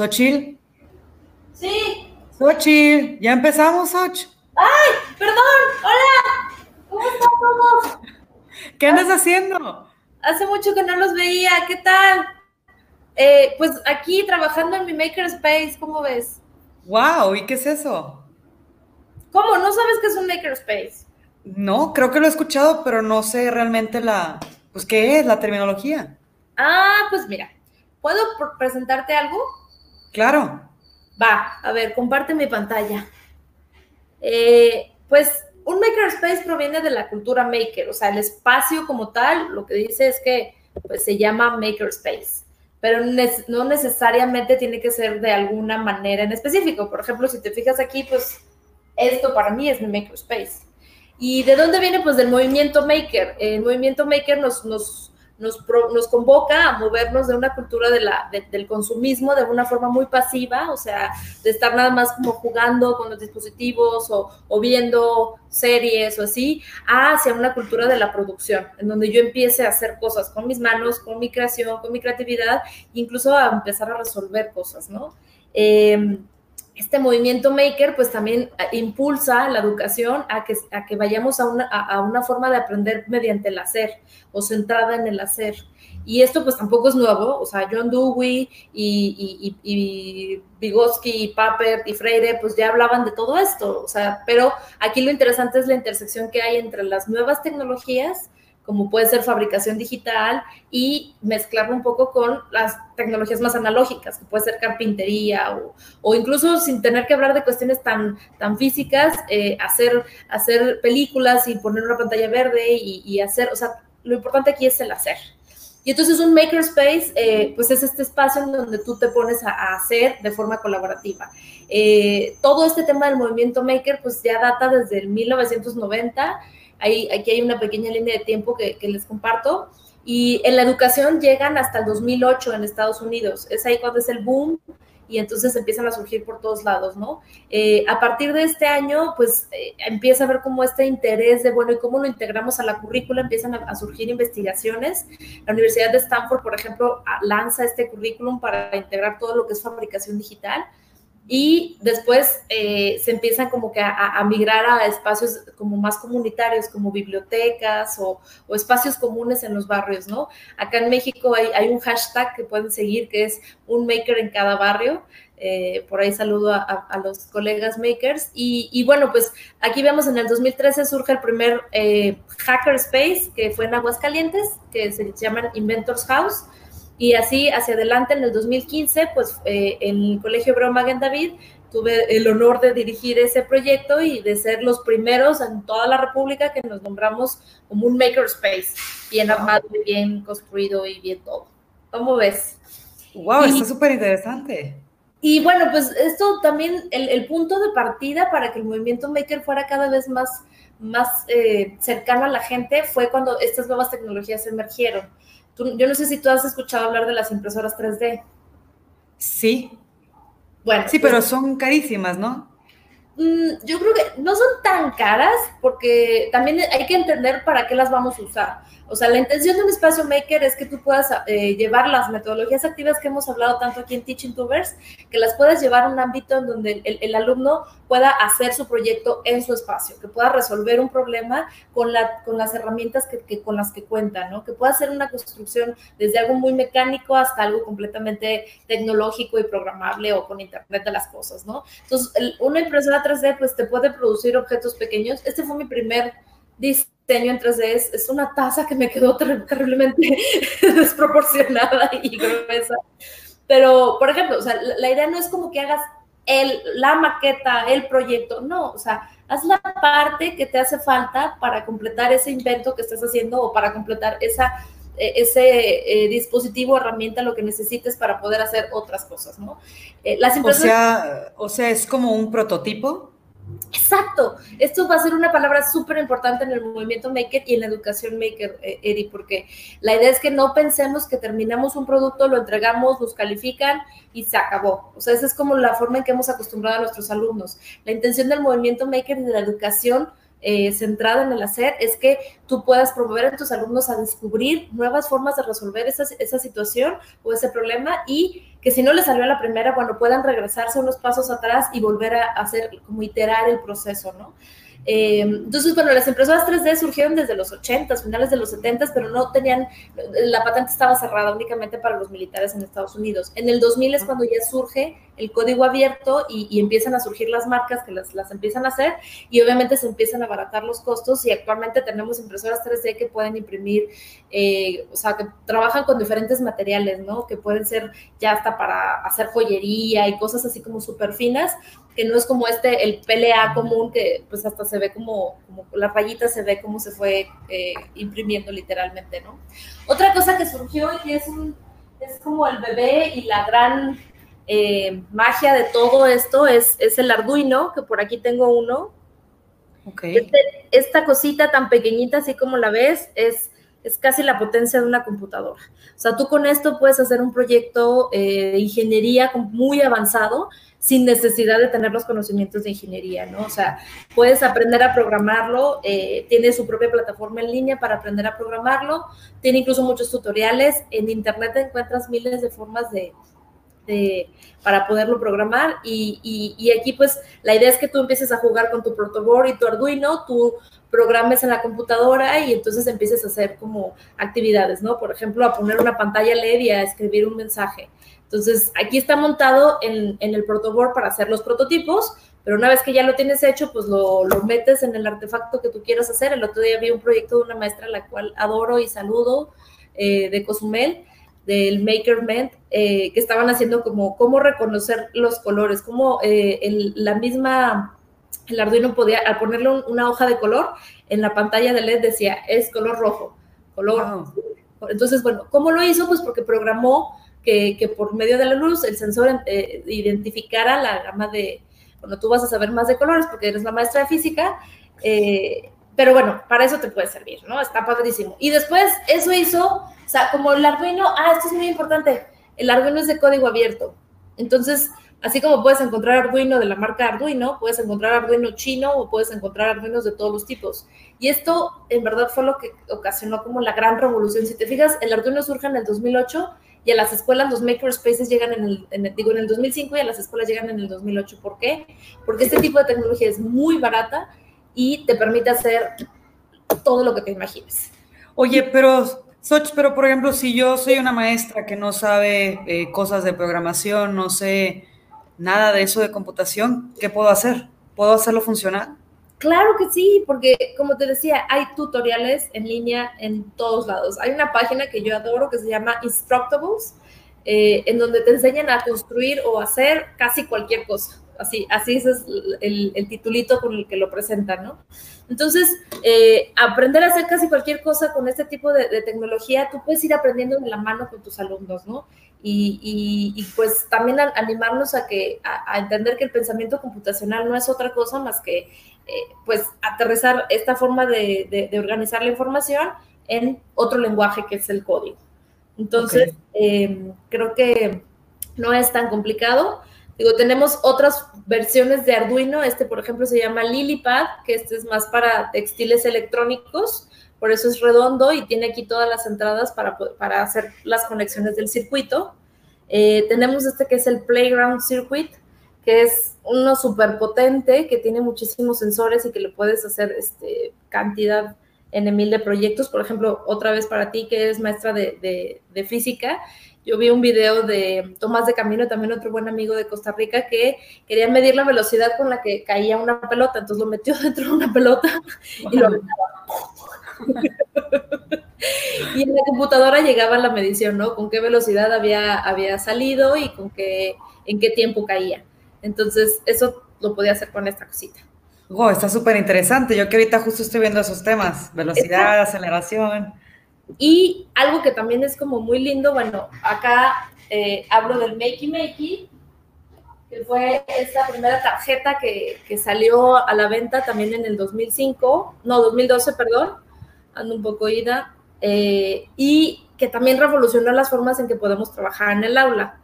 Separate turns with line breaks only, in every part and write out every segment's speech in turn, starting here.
Xochil.
Sí.
Xochil, ya empezamos, Xoch.
¡Ay! ¡Perdón! ¡Hola! ¿Cómo están todos?
¿Qué andas haciendo?
Hace mucho que no los veía. ¿Qué tal? Eh, pues aquí trabajando en mi Makerspace, ¿cómo ves?
¡Wow! ¿Y qué es eso?
¿Cómo? ¿No sabes qué es un Makerspace?
No, creo que lo he escuchado, pero no sé realmente la. Pues, ¿qué es la terminología?
Ah, pues mira, ¿puedo pr- presentarte algo?
Claro.
Va, a ver, comparte mi pantalla. Eh, pues un makerspace proviene de la cultura maker, o sea, el espacio como tal, lo que dice es que pues, se llama makerspace, pero no necesariamente tiene que ser de alguna manera en específico. Por ejemplo, si te fijas aquí, pues esto para mí es mi makerspace. ¿Y de dónde viene? Pues del movimiento maker. El movimiento maker nos, nos, nos, pro- nos convoca a movernos de una cultura de la, de- del consumismo de una forma muy pasiva, o sea, de estar nada más como jugando con los dispositivos o, viendo series o así, hacia una cultura de la producción, en donde yo empiece a hacer cosas con mis manos, con mi creación, con mi creatividad, incluso a empezar a resolver cosas, ¿no? Eh, este movimiento maker pues también eh, impulsa la educación a que, a que vayamos a una, a, a una forma de aprender mediante el hacer o centrada en el hacer. Y esto pues tampoco es nuevo, o sea, John Dewey y, y, y, y Vygotsky y Papert y Freire pues ya hablaban de todo esto, o sea, pero aquí lo interesante es la intersección que hay entre las nuevas tecnologías como puede ser fabricación digital y mezclarlo un poco con las tecnologías más analógicas, que puede ser carpintería o, o incluso sin tener que hablar de cuestiones tan, tan físicas, eh, hacer, hacer películas y poner una pantalla verde y, y, hacer, o sea, lo importante aquí es el hacer. Y entonces un makerspace, eh, pues es este espacio en donde tú te pones a, a hacer de forma colaborativa. Eh, todo este tema del movimiento maker, pues ya data desde el 1990 Aquí hay una pequeña línea de tiempo que, les comparto. Y en la educación llegan hasta el 2008 en Estados Unidos. Es ahí cuando es el boom y entonces empiezan a surgir por todos lados, ¿no? Eh, a partir de este año, pues eh, empieza a ver como este interés de, bueno, ¿y cómo lo integramos a la currícula? Empiezan a, surgir investigaciones. La Universidad de Stanford, por ejemplo, lanza este currículum para integrar todo lo que es fabricación digital y después eh, se empiezan como que a, migrar a espacios como más comunitarios, como bibliotecas o, espacios comunes en los barrios, ¿no? Acá en México hay, un hashtag que pueden seguir que es un maker en cada barrio. Eh, por ahí saludo a, los colegas makers. Y, y, bueno, pues aquí vemos en el 2013 surge el primer eh, Hackerspace, que fue en Aguascalientes, que se llama Inventors House. Y así hacia adelante, en el 2015, pues eh, en el Colegio Hebreo Maguen David tuve el honor de dirigir ese proyecto y de ser los primeros en toda la República que nos nombramos como un makerspace, bien armado, bien construido y bien todo. ¿Cómo ves?
¡Wow! Y, está súper interesante.
Y bueno, pues esto también, el, el, punto de partida para que el movimiento maker fuera cada vez más, más eh, cercano a la gente fue cuando estas nuevas tecnologías emergieron. Tú, yo no sé si tú has escuchado hablar de las impresoras 3D.
Sí.
Bueno.
Sí, pero son carísimas, ¿no?
Mmm, yo creo que no son tan caras porque también hay que entender para qué las vamos a usar. O sea, la intención de un espacio maker es que tú puedas eh, llevar las metodologías activas que hemos hablado tanto aquí en Teaching Tubers, que las puedas llevar a un ámbito en donde el, el, alumno pueda hacer su proyecto en su espacio, que pueda resolver un problema con, la, con las herramientas que, que, con las que cuenta, ¿no? Que pueda hacer una construcción desde algo muy mecánico hasta algo completamente tecnológico y programable o con Internet de las cosas, ¿no? Entonces, el, una impresora 3D pues te puede producir objetos pequeños. Este fue mi primer diseño en 3D es, una taza que me quedó ter terriblemente desproporcionada y gruesa. Pero, por ejemplo, o sea, la, la, idea no es como que hagas el, la maqueta, el proyecto, no, o sea, haz la parte que te hace falta para completar ese invento que estás haciendo o para completar esa, ese eh, dispositivo, herramienta, lo que necesites para poder hacer otras cosas, ¿no?
Eh, las impresoras... o, sea, o sea, es como un prototipo.
Exacto. Esto va a ser una palabra súper importante en el movimiento maker y en la educación maker, eh, Eri, porque la idea es que no pensemos que terminamos un producto, lo entregamos, nos califican y se acabó. O sea, esa es como la forma en que hemos acostumbrado a nuestros alumnos. La intención del movimiento maker y de la educación eh, centrada en el hacer es que tú puedas promover a tus alumnos a descubrir nuevas formas de resolver esa, esa situación o ese problema y que si no les salió a la primera, bueno, puedan regresarse unos pasos atrás y volver a hacer, como iterar el proceso, ¿no? Eh, entonces, bueno, las impresoras 3D surgieron desde los 80, finales de los 70, pero no tenían, la patente estaba cerrada únicamente para los militares en Estados Unidos. En el 2000 es cuando ya surge el código abierto y, empiezan a surgir las marcas que las, las, empiezan a hacer y obviamente se empiezan a abaratar los costos y actualmente tenemos impresoras 3D que pueden imprimir, eh, o sea, que trabajan con diferentes materiales, ¿no? Que pueden ser ya hasta para hacer joyería y cosas así como súper finas, que no es como este, el PLA común, que pues hasta se ve como, como la rayita se ve como se fue eh, imprimiendo literalmente, ¿no? Otra cosa que surgió y que es, un, es como el bebé y la gran eh, magia de todo esto es, es, el Arduino, que por aquí tengo uno.
Okay.
Este, esta cosita tan pequeñita, así como la ves, es, es casi la potencia de una computadora. O sea, tú con esto puedes hacer un proyecto eh, de ingeniería muy avanzado sin necesidad de tener los conocimientos de ingeniería, ¿no? O sea, puedes aprender a programarlo, eh, tiene su propia plataforma en línea para aprender a programarlo, tiene incluso muchos tutoriales, en internet encuentras miles de formas de, para poderlo programar y, y, aquí pues la idea es que tú empieces a jugar con tu protoboard y tu Arduino, tú programes en la computadora y entonces empieces a hacer como actividades, ¿no? Por ejemplo, a poner una pantalla LED y a escribir un mensaje entonces, aquí está montado en, el protoboard para hacer los prototipos, pero una vez que ya lo tienes hecho, pues lo, metes en el artefacto que tú quieras hacer. El otro día vi un proyecto de una maestra a la cual adoro y saludo, eh, de Cozumel, del MakerMent, eh, que estaban haciendo como cómo reconocer los colores, cómo eh, la misma, el Arduino podía, al ponerle una hoja de color, en la pantalla de LED decía, es color rojo, color... Entonces, bueno, ¿cómo lo hizo? Pues porque programó que, por medio de la luz el sensor eh, identificara la gama de, bueno, tú vas a saber más de colores porque eres la maestra de física, eh, pero bueno, para eso te puede servir, ¿no? Está padrísimo. Y después eso hizo, o sea, como el Arduino, ah, esto es muy importante, el Arduino es de código abierto. Entonces, así como puedes encontrar Arduino de la marca Arduino, puedes encontrar Arduino chino o puedes encontrar Arduinos de todos los tipos. Y esto en verdad fue lo que ocasionó como la gran revolución. Si te fijas, el Arduino surge en el 2008 y a las escuelas los makerspaces llegan en el, digo, en el 2005 y a las escuelas llegan en el 2008. ¿Por qué? Porque este tipo de tecnología es muy barata y te permite hacer todo lo que te imagines.
Oye, pero, Soch, pero por ejemplo, si yo soy una maestra que no sabe eh, cosas de programación, no sé nada de eso de computación, ¿qué puedo hacer? ¿Puedo hacerlo funcionar?
Claro que sí, porque como te decía, hay tutoriales en línea en todos lados. Hay una página que yo adoro que se llama Instructables, eh, en donde te enseñan a construir o hacer casi cualquier cosa. Así, así ese es el, titulito con el que lo presentan, ¿no? Entonces, eh, aprender a hacer casi cualquier cosa con este tipo de, tecnología, tú puedes ir aprendiendo de la mano con tus alumnos, ¿no? Y, pues también animarnos a, que, a entender que el pensamiento computacional no es otra cosa más que eh, pues aterrizar esta forma de, organizar la información en otro lenguaje que es el código. Entonces, em, creo que no es tan complicado. Digo, tenemos otras versiones de Arduino. Este, por ejemplo, se llama Lilypad, que este es más para textiles electrónicos. Por eso es redondo y tiene aquí todas las entradas para, para hacer las conexiones del circuito. Eh, tenemos este que es el Playground Circuit, que es uno súper potente, que tiene muchísimos sensores y que le puedes hacer este, cantidad en mil de proyectos. Por ejemplo, otra vez para ti que eres maestra de, física, yo vi un video de Tomás de Camino, también otro buen amigo de Costa Rica, que quería medir la velocidad con la que caía una pelota, entonces lo metió dentro de una pelota y lo y en la computadora llegaba la medición, ¿no? Con qué velocidad había, había salido y con qué, en qué tiempo caía. Entonces, eso lo podía hacer con esta cosita.
Wow, está súper interesante. Yo que ahorita justo estoy viendo esos temas, velocidad, aceleración.
Y algo que también es como muy lindo, bueno, acá eh, hablo del Makey Makey, que fue esta primera tarjeta que, que, salió a la venta también en el 2005, no, 2012, perdón, ando un poco ida, eh, y que también revolucionó las formas en que podemos trabajar en el aula.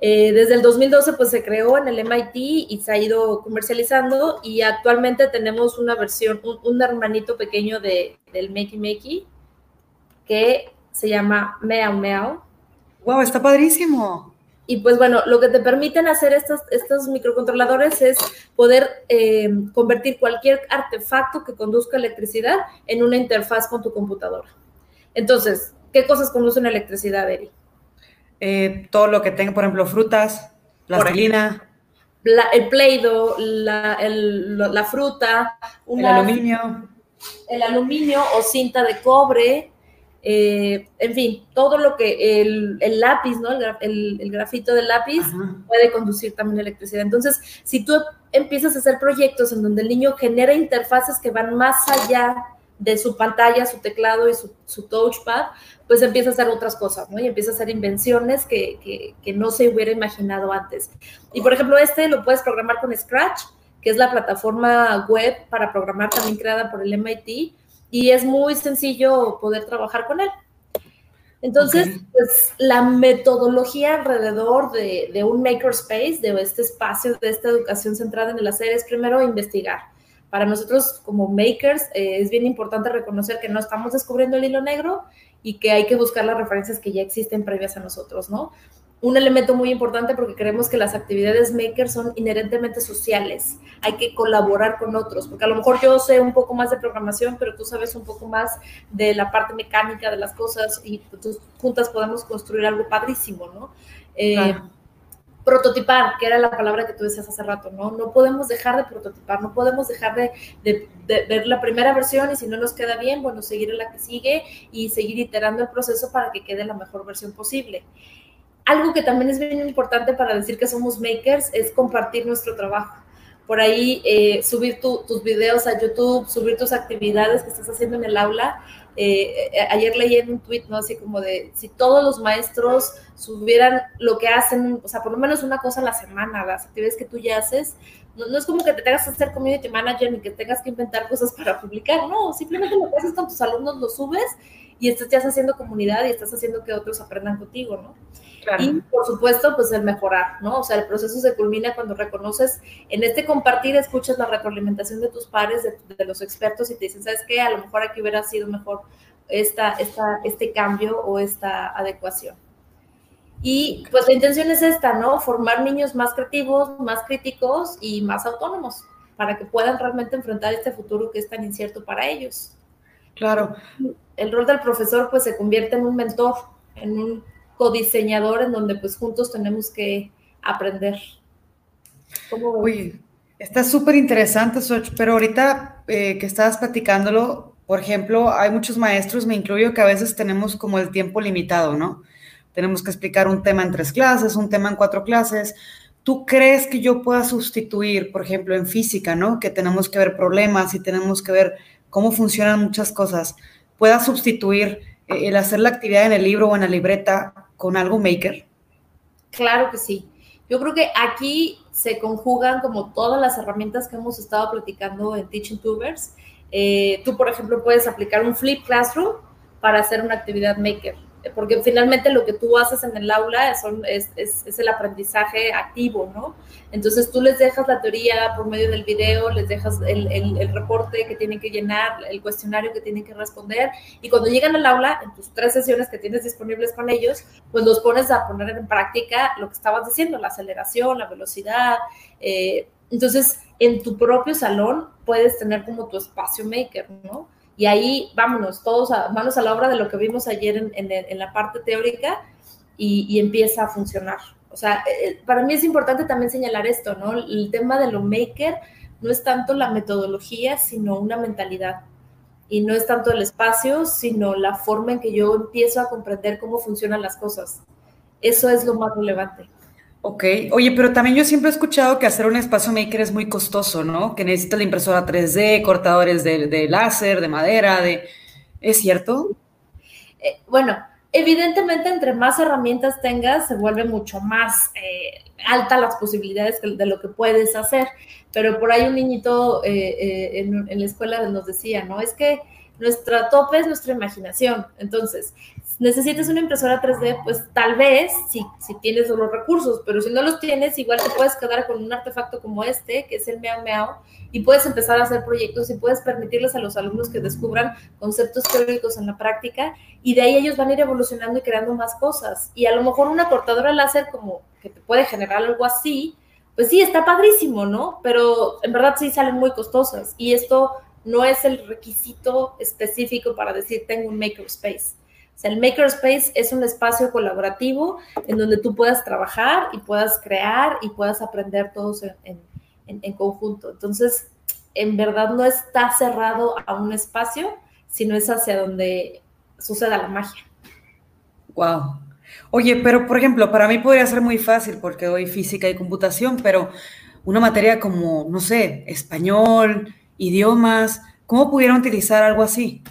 Eh, desde el 2012 pues se creó en el MIT y se ha ido comercializando y actualmente tenemos una versión, un, hermanito pequeño de, del Makey Makey que se llama Meow Meow.
¡Wow! Está padrísimo.
Y pues bueno, lo que te permiten hacer estos, estos microcontroladores es poder eh, convertir cualquier artefacto que conduzca electricidad en una interfaz con tu computadora. Entonces, ¿qué cosas conducen electricidad, Eri?
Eh, todo lo que tenga, por ejemplo, frutas, la
el play-doh, la, la, fruta,
el aluminio.
El aluminio o cinta de cobre, eh, en fin, todo lo que el, lápiz, ¿no? El, grafito del lápiz puede conducir también electricidad. Entonces, si tú empiezas a hacer proyectos en donde el niño genera interfaces que van más allá de su pantalla, su teclado y su, touchpad, pues empieza a hacer otras cosas, ¿no? Y empieza a hacer invenciones que, que, no se hubiera imaginado antes. Y por ejemplo, este lo puedes programar con Scratch, que es la plataforma web para programar también creada por el MIT, y es muy sencillo poder trabajar con él. Entonces, pues la metodología alrededor de, de, un makerspace, de este espacio, de esta educación centrada en el hacer, es primero investigar para nosotros como makers eh, es bien importante reconocer que no estamos descubriendo el hilo negro y que hay que buscar las referencias que ya existen previas a nosotros, ¿no? Un elemento muy importante porque creemos que las actividades makers son inherentemente sociales. Hay que colaborar con otros, porque a lo mejor yo sé un poco más de programación, pero tú sabes un poco más de la parte mecánica de las cosas y pues, juntas podemos construir algo padrísimo, ¿no? Eh, prototipar, que era la palabra que tú decías hace rato, ¿no? No podemos dejar de prototipar, no podemos dejar de, ver la primera versión y si no nos queda bien, bueno, seguir en la que sigue y seguir iterando el proceso para que quede la mejor versión posible. Algo que también es bien importante para decir que somos makers es compartir nuestro trabajo. Por ahí eh, subir tus videos a YouTube, subir tus actividades que estás haciendo en el aula eh, eh, ayer leí en un tweet, ¿no? Así como de, si todos los maestros subieran lo que hacen, o sea, por lo menos una cosa a la semana, las actividades que tú ya haces, no, es como que te tengas que hacer community manager ni que tengas que inventar cosas para publicar, no, simplemente lo que haces con tus alumnos lo subes y estás ya haciendo comunidad y estás haciendo que otros aprendan contigo, ¿no? Y por supuesto, pues el mejorar, ¿no? O sea, el proceso se culmina cuando reconoces, en este compartir, escuchas la retroalimentación de tus pares, de, los expertos y te dicen, ¿sabes qué? A lo mejor aquí hubiera sido mejor esta, esta, este cambio o esta adecuación. Y pues la intención es esta, ¿no? Formar niños más creativos, más críticos y más autónomos para que puedan realmente enfrentar este futuro que es tan incierto para ellos.
Claro.
El rol del profesor pues se convierte en un mentor, en un codiseñador en donde pues juntos tenemos que aprender.
Uy, está súper interesante, Soch, pero ahorita eh, que estabas platicándolo, por ejemplo, hay muchos maestros, me incluyo, que a veces tenemos como el tiempo limitado, ¿no? Tenemos que explicar un tema en tres clases, un tema en cuatro clases. ¿Tú crees que yo pueda sustituir, por ejemplo, en física, ¿no? Que tenemos que ver problemas y tenemos que ver cómo funcionan muchas cosas. ¿Pueda sustituir eh, el hacer la actividad en el libro o en la libreta con algo maker?
Claro que sí. Yo creo que aquí se conjugan como todas las herramientas que hemos estado platicando en Teaching Tubers. Eh, tú, por ejemplo, puedes aplicar un flip classroom para hacer una actividad maker porque finalmente lo que tú haces en el aula es, el aprendizaje activo, ¿no? Entonces tú les dejas la teoría por medio del video, les dejas el, el, reporte que tienen que llenar, el cuestionario que tienen que responder, y cuando llegan al aula, en tus tres sesiones que tienes disponibles con ellos, pues los pones a poner en práctica lo que estabas diciendo, la aceleración, la velocidad. Eh, entonces, en tu propio salón puedes tener como tu espacio maker, ¿no? Y ahí vámonos, todos a, manos a la obra de lo que vimos ayer en, la parte teórica y, empieza a funcionar. O sea, eh, eh, para mí es importante también señalar esto, ¿no? El tema de lo maker no es tanto la metodología, sino una mentalidad. Y no es tanto el espacio, sino la forma en que yo empiezo a comprender cómo funcionan las cosas. Eso es lo más relevante.
Ok, oye, pero también yo siempre he escuchado que hacer un espacio maker es muy costoso, ¿no? Que necesita la impresora 3D, cortadores de, láser, de madera, de... ¿Es cierto?
Eh, bueno, evidentemente entre más herramientas tengas, se vuelve mucho más eh, alta las posibilidades de lo que puedes hacer. Pero por ahí un niñito eh, en, en, la escuela nos decía, ¿no? Es que nuestra tope es nuestra imaginación. Entonces, necesitas una impresora 3D, pues tal vez si, tienes los recursos, pero si no los tienes, igual te puedes quedar con un artefacto como este, que es el Meow Meow, y puedes empezar a hacer proyectos y puedes permitirles a los alumnos que descubran conceptos teóricos en la práctica y de ahí ellos van a ir evolucionando y creando más cosas. Y a lo mejor una cortadora láser como que te puede generar algo así, pues sí, está padrísimo, ¿no? Pero en verdad sí salen muy costosas y esto no es el requisito específico para decir tengo un makerspace. Sea, el makerspace es un espacio colaborativo en donde tú puedas trabajar y puedas crear y puedas aprender todos en en, conjunto. Entonces, en verdad no está cerrado a un espacio, sino es hacia donde suceda la magia.
Wow. Oye, pero por ejemplo, para mí podría ser muy fácil porque doy física y computación, pero una materia como, no sé, español, idiomas, ¿cómo pudieron utilizar algo así?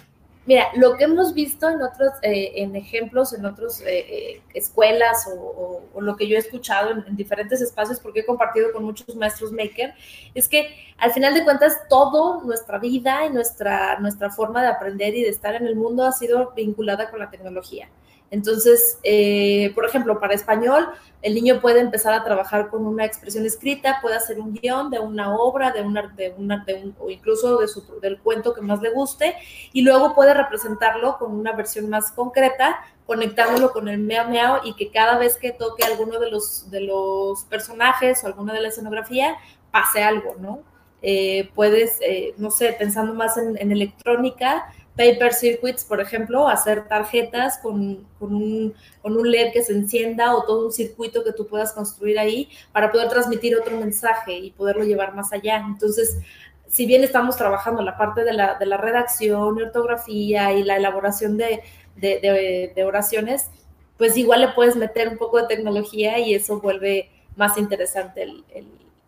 Mira, lo que hemos visto en otros, eh, en ejemplos, en otras eh, eh, escuelas o, lo que yo he escuchado en, diferentes espacios, porque he compartido con muchos maestros maker, es que al final de cuentas todo nuestra vida y nuestra, nuestra forma de aprender y de estar en el mundo ha sido vinculada con la tecnología. Entonces, eh, por ejemplo, para español, el niño puede empezar a trabajar con una expresión escrita, puede hacer un guion de una obra, de una, de una, o incluso de su, del cuento que más le guste, y luego puede representarlo con una versión más concreta, conectándolo con el meow meow y que cada vez que toque alguno de los, de los personajes o alguna de la escenografía, pase algo, ¿no? Eh, puedes, eh, no sé, pensando más en electrónica, paper circuits, por ejemplo, hacer tarjetas con, un, LED que se encienda o todo un circuito que tú puedas construir ahí para poder transmitir otro mensaje y poderlo llevar más allá. Entonces, si bien estamos trabajando la parte de la, redacción y ortografía y la elaboración de, oraciones, pues igual le puedes meter un poco de tecnología y eso vuelve más interesante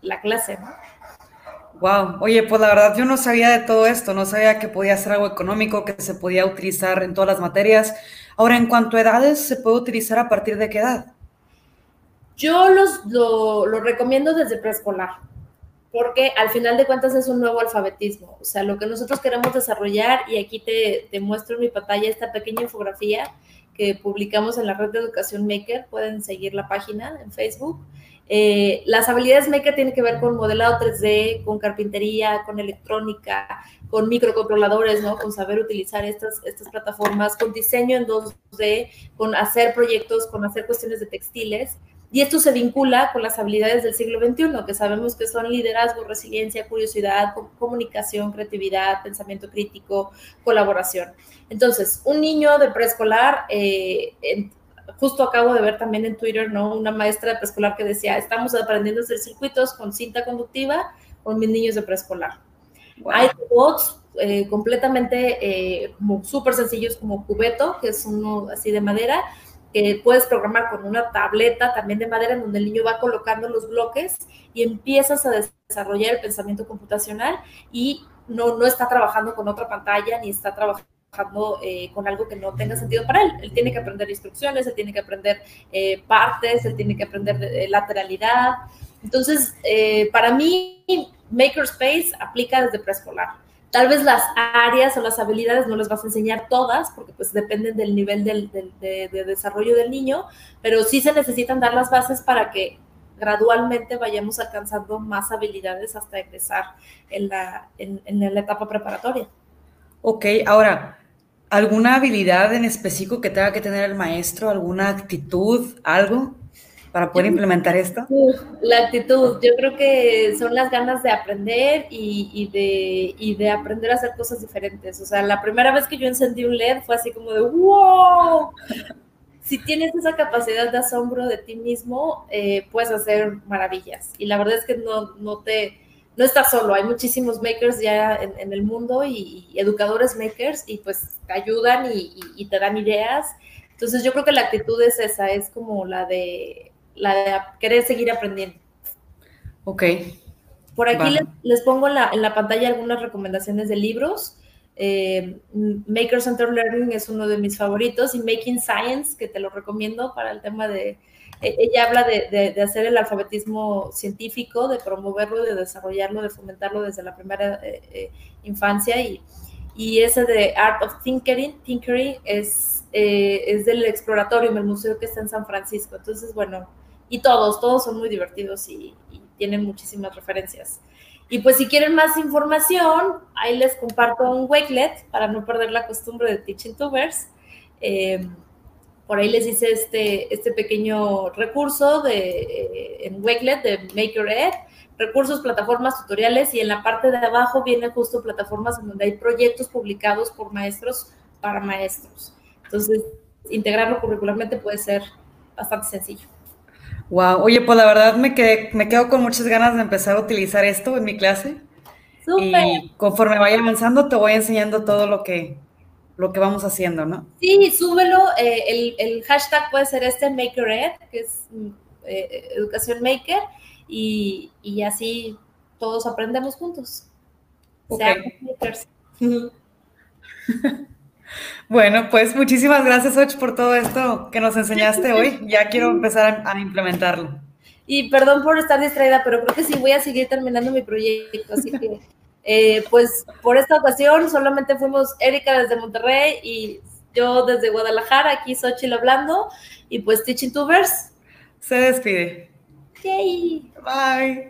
la clase, ¿no?
Wow, oye, pues la verdad yo no sabía de todo esto, no sabía que podía ser algo económico, que se podía utilizar en todas las materias. Ahora, en cuanto a edades, ¿se puede utilizar a partir de qué edad?
Yo los, lo, recomiendo desde preescolar, porque al final de cuentas es un nuevo alfabetismo. O sea, lo que nosotros queremos desarrollar, y aquí te, te muestro en mi pantalla esta pequeña infografía que publicamos en la red de Educación Maker, pueden seguir la página en Facebook eh, las habilidades Maker tienen que ver con modelado 3D, con carpintería, con electrónica, con microcontroladores, ¿no? Con saber utilizar estas, estas plataformas, con diseño en 2D, con hacer proyectos, con hacer cuestiones de textiles. Y esto se vincula con las habilidades del siglo XXI, que sabemos que son liderazgo, resiliencia, curiosidad, comunicación, creatividad, pensamiento crítico, colaboración. Entonces, un niño de preescolar, eh, justo acabo de ver también en Twitter, ¿no? Una maestra de preescolar que decía, estamos aprendiendo a hacer circuitos con cinta conductiva con mis niños de preescolar. Hay robots eh, completamente eh, como súper sencillos como Cubeto, que es uno así de madera, que puedes programar con una tableta también de madera en donde el niño va colocando los bloques y empiezas a desarrollar el pensamiento computacional y no, no está trabajando con otra pantalla ni está trabajando trabajando eh, con algo que no tenga sentido para él. Él tiene que aprender instrucciones, él tiene que aprender eh, partes, él tiene que aprender de, lateralidad. Entonces, eh, para mí, Makerspace aplica desde preescolar. Tal vez las áreas o las habilidades no les vas a enseñar todas, porque pues dependen del nivel del, de, desarrollo del niño, pero sí se necesitan dar las bases para que gradualmente vayamos alcanzando más habilidades hasta egresar en la, en la etapa preparatoria.
Ok, ahora, ¿Alguna habilidad en específico que tenga que tener el maestro? ¿Alguna actitud? ¿Algo? para poder implementar esto?
La actitud, yo creo que son las ganas de aprender y, de, y, de, aprender a hacer cosas diferentes. O sea, la primera vez que yo encendí un LED fue así como de ¡wow! Si tienes esa capacidad de asombro de ti mismo, eh, puedes hacer maravillas. Y la verdad es que no, no te no estás solo, hay muchísimos makers ya en, el mundo y, educadores makers y pues te ayudan y, te dan ideas. Entonces yo creo que la actitud es esa, es como la de, la de querer seguir aprendiendo.
Ok.
Por aquí les, pongo en la, pantalla algunas recomendaciones de libros. Eh, Maker Center Learning es uno de mis favoritos y Making Science, que te lo recomiendo para el tema de, ella habla de, hacer el alfabetismo científico, de promoverlo, de desarrollarlo, de fomentarlo desde la primera eh, eh, infancia y, y ese de Art of Tinkering, Tinkering es, eh, es del Exploratorium, el museo que está en San Francisco. Entonces, bueno, y todos, todos son muy divertidos y, tienen muchísimas referencias. Y pues si quieren más información, ahí les comparto un Wakelet para no perder la costumbre de Teaching Tubers. Eh, por ahí les hice este, este pequeño recurso de, eh, en Wakelet de MakerEd, recursos, plataformas, tutoriales, y en la parte de abajo viene justo plataformas en donde hay proyectos publicados por maestros para maestros. Entonces, integrarlo curricularmente puede ser bastante sencillo.
Wow, oye, pues la verdad me, quedé, me quedo con muchas ganas de empezar a utilizar esto en mi clase. Súper. Y conforme vaya avanzando, te voy enseñando todo lo que, lo que vamos haciendo, ¿no?
Sí, súbelo. Eh, el, hashtag puede ser este MakerEd, que es mm, eh, educación maker, y, así todos aprendemos juntos. makers.
Bueno, pues muchísimas gracias, Och, por todo esto que nos enseñaste hoy. Ya quiero empezar a, implementarlo.
Y perdón por estar distraída, pero creo que sí voy a seguir terminando mi proyecto, así que eh, pues por esta ocasión solamente fuimos Erika desde Monterrey y yo desde Guadalajara, aquí Xochitl hablando, y pues Teaching Tubers.
Se despide.
Yay.
Bye.